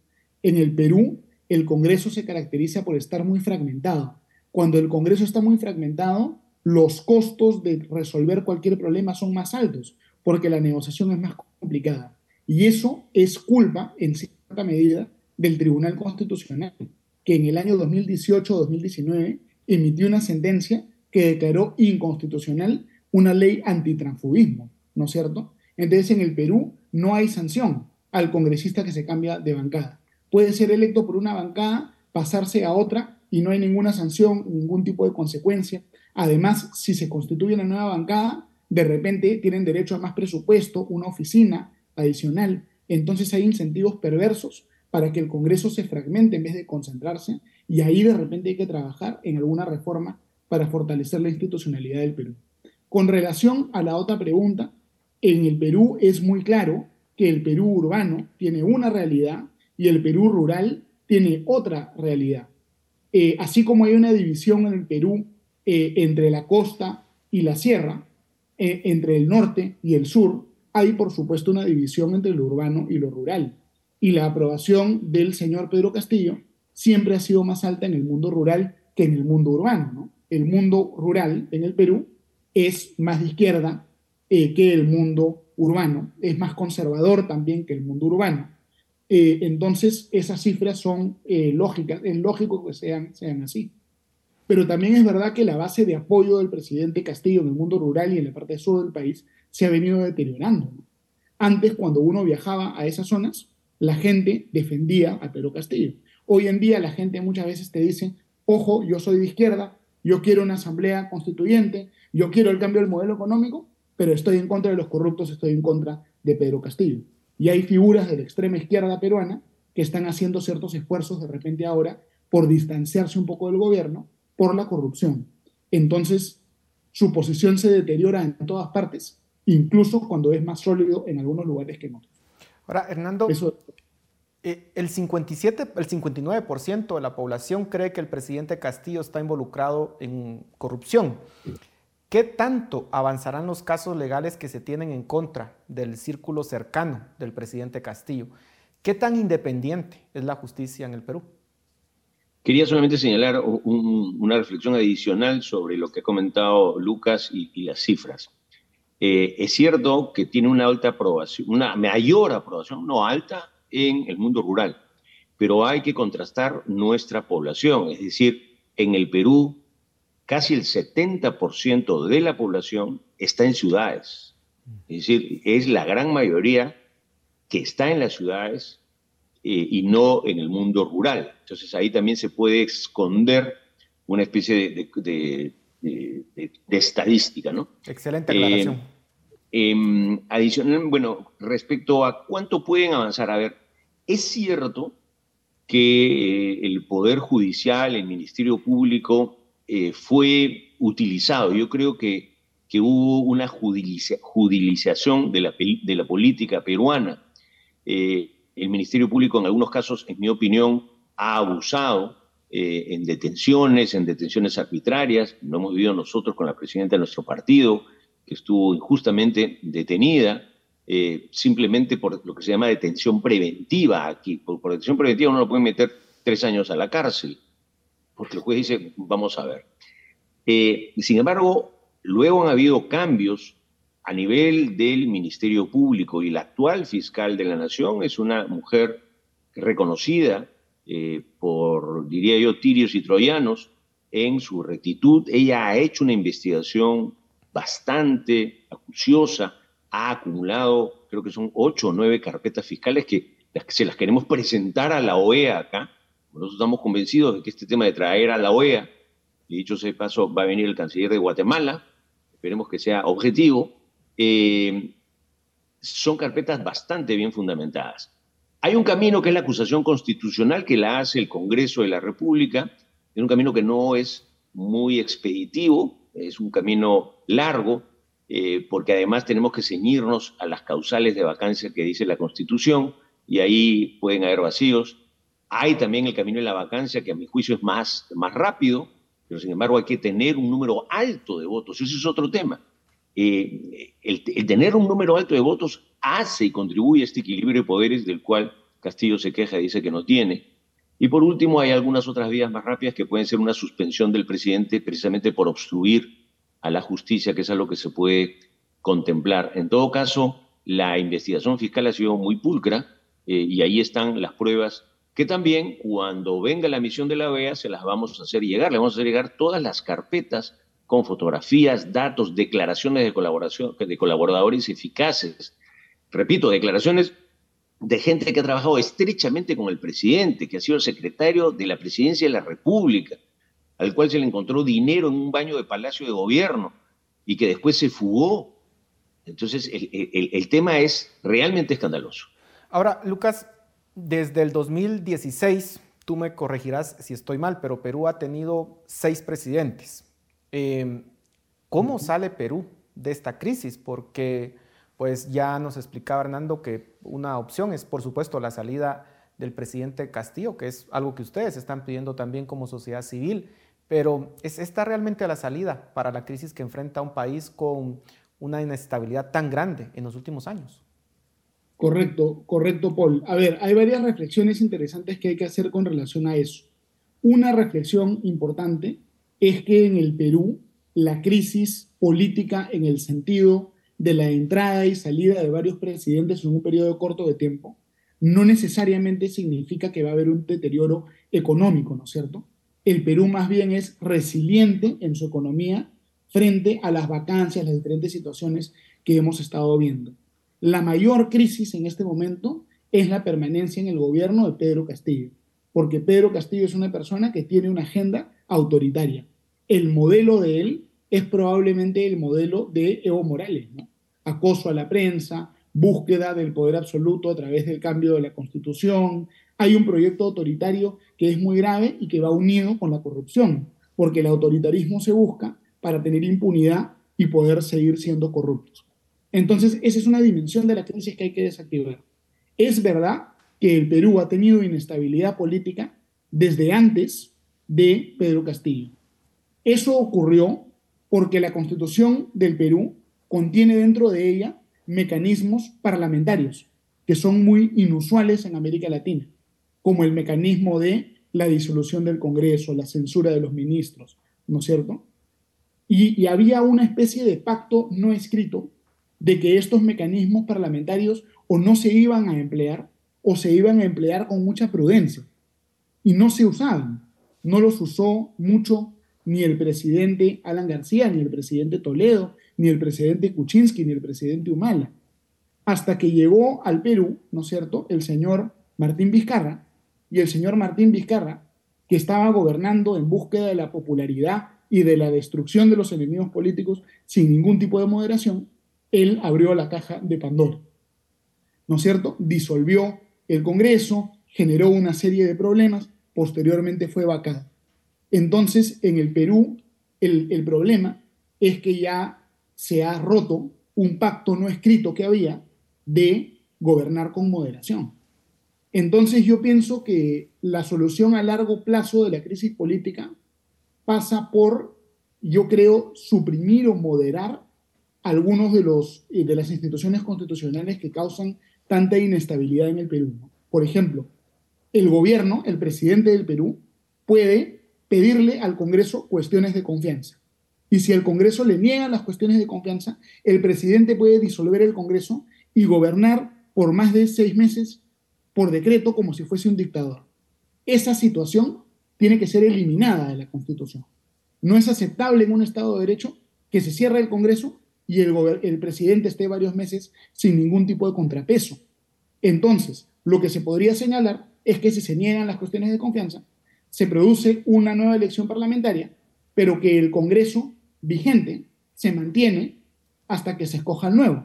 En el Perú, el Congreso se caracteriza por estar muy fragmentado. Cuando el Congreso está muy fragmentado, los costos de resolver cualquier problema son más altos, porque la negociación es más complicada. Y eso es culpa, en cierta medida, del Tribunal Constitucional, que en el año 2018-2019 emitió una sentencia que declaró inconstitucional una ley antitransfugismo, ¿no es cierto? Entonces en el Perú no hay sanción al congresista que se cambia de bancada. Puede ser electo por una bancada, pasarse a otra y no hay ninguna sanción, ningún tipo de consecuencia. Además, si se constituye una nueva bancada, de repente tienen derecho a más presupuesto, una oficina adicional. Entonces hay incentivos perversos para que el Congreso se fragmente en vez de concentrarse y ahí de repente hay que trabajar en alguna reforma para fortalecer la institucionalidad del Perú. Con relación a la otra pregunta, en el Perú es muy claro que el Perú urbano tiene una realidad y el Perú rural tiene otra realidad. Eh, así como hay una división en el Perú eh, entre la costa y la sierra, eh, entre el norte y el sur, hay por supuesto una división entre lo urbano y lo rural. Y la aprobación del señor Pedro Castillo siempre ha sido más alta en el mundo rural que en el mundo urbano. El mundo rural en el Perú es más de izquierda que el mundo urbano, es más conservador también que el mundo urbano. Eh, entonces, esas cifras son eh, lógicas, es lógico que sean, sean así. Pero también es verdad que la base de apoyo del presidente Castillo en el mundo rural y en la parte sur del país se ha venido deteriorando. Antes, cuando uno viajaba a esas zonas, la gente defendía a Pedro Castillo. Hoy en día la gente muchas veces te dice, ojo, yo soy de izquierda, yo quiero una asamblea constituyente, yo quiero el cambio del modelo económico, pero estoy en contra de los corruptos, estoy en contra de Pedro Castillo. Y hay figuras de la extrema izquierda peruana que están haciendo ciertos esfuerzos de repente ahora por distanciarse un poco del gobierno por la corrupción. Entonces, su posición se deteriora en todas partes, incluso cuando es más sólido en algunos lugares que en otros. Ahora, Hernando, eh, el 57, el 59% de la población cree que el presidente Castillo está involucrado en corrupción. ¿Qué tanto avanzarán los casos legales que se tienen en contra del círculo cercano del presidente Castillo? ¿Qué tan independiente es la justicia en el Perú? Quería solamente señalar una reflexión adicional sobre lo que ha comentado Lucas y, las cifras. Eh, es cierto que tiene una alta aprobación, una mayor aprobación, no alta, en el mundo rural, pero hay que contrastar nuestra población, es decir, en el Perú casi el 70% de la población está en ciudades. Es decir, es la gran mayoría que está en las ciudades eh, y no en el mundo rural. Entonces ahí también se puede esconder una especie de, estadística, ¿no? Excelente aclaración. Eh, em, adicional, bueno, respecto a cuánto pueden avanzar, a ver, es cierto que eh, el Poder Judicial, el Ministerio Público, eh, fue utilizado. Yo creo que, que hubo una judicialización de la, de la política peruana. Eh, el Ministerio Público en algunos casos, en mi opinión, ha abusado eh, en detenciones, en detenciones arbitrarias. Lo hemos vivido nosotros con la presidenta de nuestro partido, que estuvo injustamente detenida, simplemente por lo que se llama detención preventiva aquí. Por, por detención preventiva uno lo puede meter tres años a la cárcel porque el juez dice, vamos a ver. Eh, sin embargo, luego han habido cambios a nivel del Ministerio Público y la actual fiscal de la Nación es una mujer reconocida eh, por, diría yo, tirios y troyanos en su rectitud. Ella ha hecho una investigación bastante acuciosa, ha acumulado, creo que son ocho o nueve carpetas fiscales que se las queremos presentar a la OEA acá nosotros estamos convencidos de que este tema de traer a la OEA, y dicho ese paso, va a venir el canciller de Guatemala, esperemos que sea objetivo, eh, son carpetas bastante bien fundamentadas. Hay un camino que es la acusación constitucional que la hace el Congreso de la República, es un camino que no es muy expeditivo, es un camino largo, eh, porque además tenemos que ceñirnos a las causales de vacancia que dice la Constitución, y ahí pueden haber vacíos. Hay también el camino de la vacancia, que a mi juicio es más, más rápido, pero sin embargo hay que tener un número alto de votos. Ese es otro tema. Eh, el, tener un número alto de votos hace y contribuye a este equilibrio de poderes del cual Castillo se queja y dice que no tiene. Y por último, hay algunas otras vías más rápidas que pueden ser una suspensión del presidente precisamente por obstruir a la justicia, que es algo que se puede contemplar. En todo caso, la investigación fiscal ha sido muy pulcra eh, y ahí están las pruebas que también cuando venga la misión de la OEA se las vamos a hacer llegar, le vamos a hacer llegar todas las carpetas con fotografías, datos, declaraciones de, colaboradores eficaces. Repito, declaraciones de gente que ha trabajado estrechamente con el presidente, que ha sido secretario de la presidencia de la República, al cual se le encontró dinero en un baño de Palacio de Gobierno y que después se fugó. Entonces, el, tema es realmente escandaloso. Ahora, Lucas, desde el 2016, tú me corregirás si estoy mal, pero Perú ha tenido seis presidentes. Em, ¿Cómo sale Perú de esta crisis? Porque pues ya nos explicaba Hernando que una opción es, por supuesto, la salida del presidente Castillo, que es algo que ustedes están pidiendo también como sociedad civil, pero ¿es esta realmente la salida para la crisis que enfrenta un país con una inestabilidad tan grande en los últimos años? Correcto, correcto, Paul. A ver, hay varias reflexiones interesantes que hay que hacer con relación a eso. Una reflexión importante es que en el Perú la crisis política en el sentido de la entrada y salida de varios presidentes en un periodo corto de tiempo no necesariamente significa que va a haber un deterioro económico, ¿no es cierto? El Perú más bien es resiliente en su economía frente a las vacancias, las diferentes situaciones que hemos estado viendo. La mayor crisis en este momento es la permanencia en el gobierno de Pedro Castillo, porque Pedro Castillo es una persona que tiene una agenda autoritaria. El modelo de él es probablemente el modelo de Evo Morales, acoso a la prensa, búsqueda del poder absoluto a través del cambio de la constitución. Hay un proyecto autoritario que es muy grave y que va unido con la corrupción, porque el autoritarismo se busca para tener impunidad y poder seguir siendo corruptos. Entonces, esa es una dimensión de la crisis que hay que desactivar. Es verdad que el Perú ha tenido inestabilidad política desde antes de Pedro Castillo. Eso ocurrió porque la constitución del Perú contiene dentro de ella mecanismos parlamentarios que son muy inusuales en América Latina, como el mecanismo de la disolución del Congreso, la censura de los ministros, ¿no es cierto? Y, y había una especie de pacto no escrito de que estos mecanismos parlamentarios o no se iban a emplear o se iban a emplear con mucha prudencia. Y no se usaban. No los usó mucho ni el presidente Alan García, ni el presidente Toledo, ni el presidente Kuczynski, ni el presidente Humala. Hasta que llegó al Perú, ¿no es cierto?, el señor Martín Vizcarra, y el señor Martín Vizcarra, que estaba gobernando en búsqueda de la popularidad y de la destrucción de los enemigos políticos sin ningún tipo de moderación, él abrió la caja de Pandora. ¿No es cierto? Disolvió el Congreso, generó una serie de problemas, posteriormente fue vacado. Entonces, en el Perú, el, el problema es que ya se ha roto un pacto no escrito que había de gobernar con moderación. Entonces yo pienso que la solución a largo plazo de la crisis política pasa por, yo creo, suprimir o moderar algunos de, los, eh, de las instituciones constitucionales que causan tanta inestabilidad en el Perú. Por ejemplo, el gobierno, el presidente del Perú, puede pedirle al Congreso cuestiones de confianza. Y si el Congreso le niega las cuestiones de confianza, el presidente puede disolver el Congreso y gobernar por más de seis meses por decreto como si fuese un dictador. Esa situación tiene que ser eliminada de la Constitución. No es aceptable en un Estado de Derecho que se cierre el Congreso y el, presidente esté varios meses sin ningún tipo de contrapeso. Entonces, lo que se podría señalar es que si se niegan las cuestiones de confianza, se produce una nueva elección parlamentaria, pero que el Congreso vigente se mantiene hasta que se escoja el nuevo.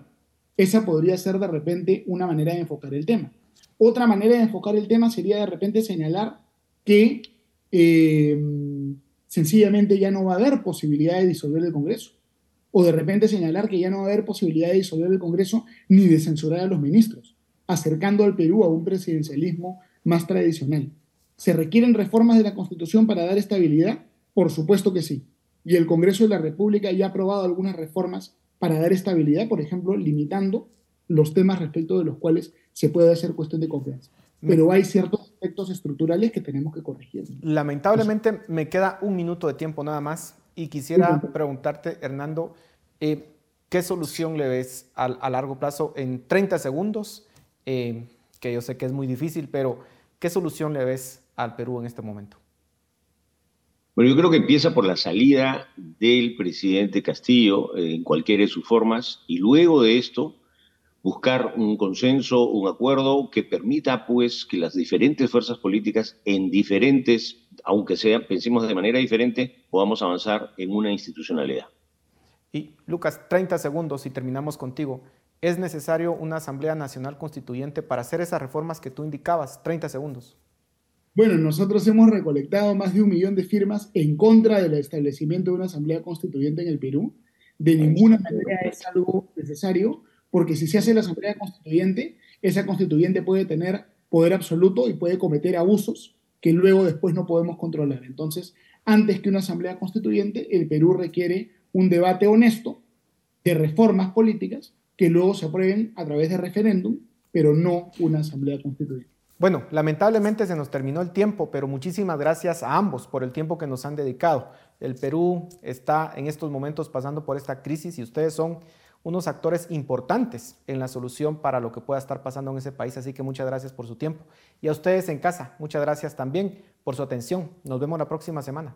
Esa podría ser de repente una manera de enfocar el tema. Otra manera de enfocar el tema sería de repente señalar que eh, sencillamente ya no va a haber posibilidad de disolver el Congreso o de repente señalar que ya no va a haber posibilidad de disolver el Congreso ni de censurar a los ministros, acercando al Perú a un presidencialismo más tradicional. ¿Se requieren reformas de la Constitución para dar estabilidad? Por supuesto que sí. Y el Congreso de la República ya ha aprobado algunas reformas para dar estabilidad, por ejemplo, limitando los temas respecto de los cuales se puede hacer cuestión de confianza. Pero hay ciertos aspectos estructurales que tenemos que corregir. Lamentablemente me queda un minuto de tiempo nada más y quisiera preguntarte, Hernando, eh, ¿qué solución le ves a, largo plazo en 30 segundos? Eh, que yo sé que es muy difícil, pero ¿qué solución le ves al Perú en este momento? Bueno, yo creo que empieza por la salida del presidente Castillo eh, en cualquiera de sus formas y luego de esto buscar un consenso, un acuerdo que permita pues que las diferentes fuerzas políticas en diferentes, aunque sea, pensemos de manera diferente, podamos avanzar en una institucionalidad. Y Lucas, 30 segundos y terminamos contigo. ¿Es necesario una Asamblea Nacional Constituyente para hacer esas reformas que tú indicabas? 30 segundos. Bueno, nosotros hemos recolectado más de un millón de firmas en contra del establecimiento de una asamblea constituyente en el Perú. De ninguna manera es algo necesario, porque si se hace la asamblea constituyente, esa constituyente puede tener poder absoluto y puede cometer abusos que luego después no podemos controlar. Entonces, antes que una asamblea constituyente, el Perú requiere un debate honesto de reformas políticas que luego se aprueben a través de referéndum, pero no una asamblea constituyente. Bueno, lamentablemente se nos terminó el tiempo, pero muchísimas gracias a ambos por el tiempo que nos han dedicado. El Perú está en estos momentos pasando por esta crisis y ustedes son unos actores importantes en la solución para lo que pueda estar pasando en ese país. Así que muchas gracias por su tiempo. Y a ustedes en casa, muchas gracias también por su atención. Nos vemos la próxima semana.